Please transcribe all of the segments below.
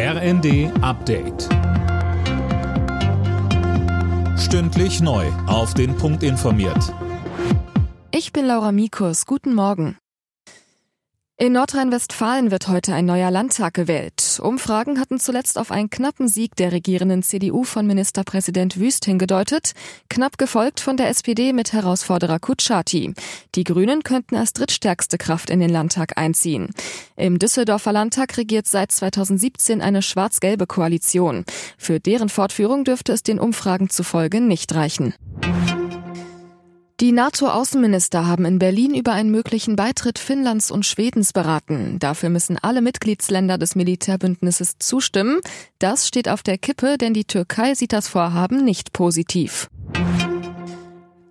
RND Update. Stündlich neu. Auf den Punkt informiert. Ich bin Laura Mikus. Guten Morgen. In Nordrhein-Westfalen wird heute ein neuer Landtag gewählt. Umfragen hatten zuletzt auf einen knappen Sieg der regierenden CDU von Ministerpräsident Wüst hingedeutet, knapp gefolgt von der SPD mit Herausforderer Kutschaty. Die Grünen könnten als drittstärkste Kraft in den Landtag einziehen. Im Düsseldorfer Landtag regiert seit 2017 eine schwarz-gelbe Koalition. Für deren Fortführung dürfte es den Umfragen zufolge nicht reichen. Die NATO-Außenminister haben in Berlin über einen möglichen Beitritt Finnlands und Schwedens beraten. Dafür müssen alle Mitgliedsländer des Militärbündnisses zustimmen. Das steht auf der Kippe, denn die Türkei sieht das Vorhaben nicht positiv.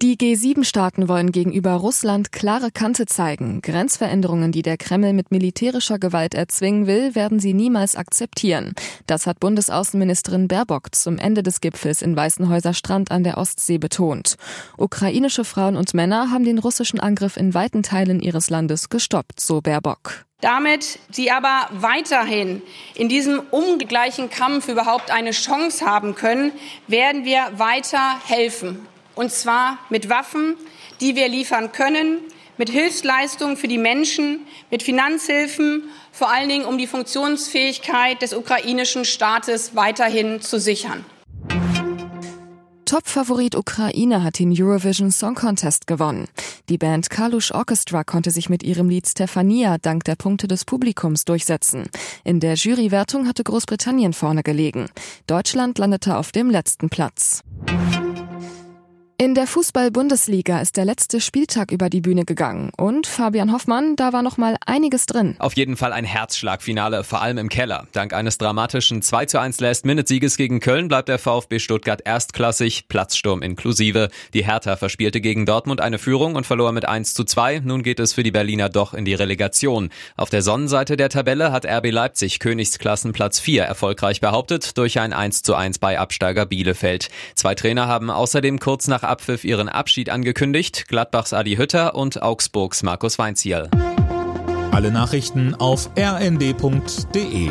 Die G7-Staaten wollen gegenüber Russland klare Kante zeigen. Grenzveränderungen, die der Kreml mit militärischer Gewalt erzwingen will, werden sie niemals akzeptieren. Das hat Bundesaußenministerin Baerbock zum Ende des Gipfels in Weißenhäuser Strand an der Ostsee betont. Ukrainische Frauen und Männer haben den russischen Angriff in weiten Teilen ihres Landes gestoppt, so Baerbock. Damit sie aber weiterhin in diesem ungleichen Kampf überhaupt eine Chance haben können, werden wir weiter helfen und zwar mit Waffen, die wir liefern können, mit Hilfsleistungen für die Menschen, mit Finanzhilfen, vor allen Dingen um die Funktionsfähigkeit des ukrainischen Staates weiterhin zu sichern. Top-Favorit Ukraine hat den Eurovision Song Contest gewonnen. Die Band Kalush Orchestra konnte sich mit ihrem Lied Stefania dank der Punkte des Publikums durchsetzen. In der Jurywertung hatte Großbritannien vorne gelegen. Deutschland landete auf dem letzten Platz. In der Fußball-Bundesliga ist der letzte Spieltag über die Bühne gegangen und Fabian Hoffmann, da war noch mal einiges drin. Auf jeden Fall ein Herzschlagfinale, vor allem im Keller. Dank eines dramatischen 2 zu 1 Last-Minute-Sieges gegen Köln bleibt der VfB Stuttgart erstklassig, Platzsturm inklusive. Die Hertha verspielte gegen Dortmund eine Führung und verlor mit 1 zu 2. Nun geht es für die Berliner doch in die Relegation. Auf der Sonnenseite der Tabelle hat RB Leipzig Königsklassenplatz 4 erfolgreich behauptet durch ein 1 zu 1 bei Absteiger Bielefeld. Zwei Trainer haben außerdem kurz nach Abpfiff ihren Abschied angekündigt, Gladbachs Adi Hütter und Augsburgs Markus Weinzierl. Alle Nachrichten auf rnd.de